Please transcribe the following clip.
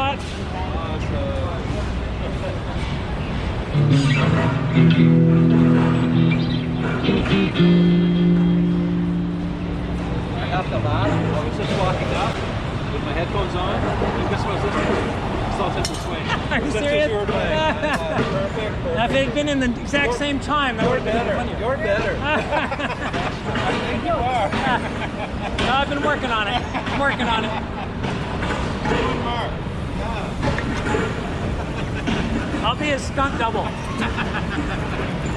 Thanks a lot. I got the last. I was just walking up with my headphones on. And I was listening to? Sultans of Swing. Are you serious? you were perfect, perfect. If it had been in the exact same time, that would You're have been better. funnier. You're better. I think you are. No, I've been working on it. I'm working on it. I'll be a stunt double.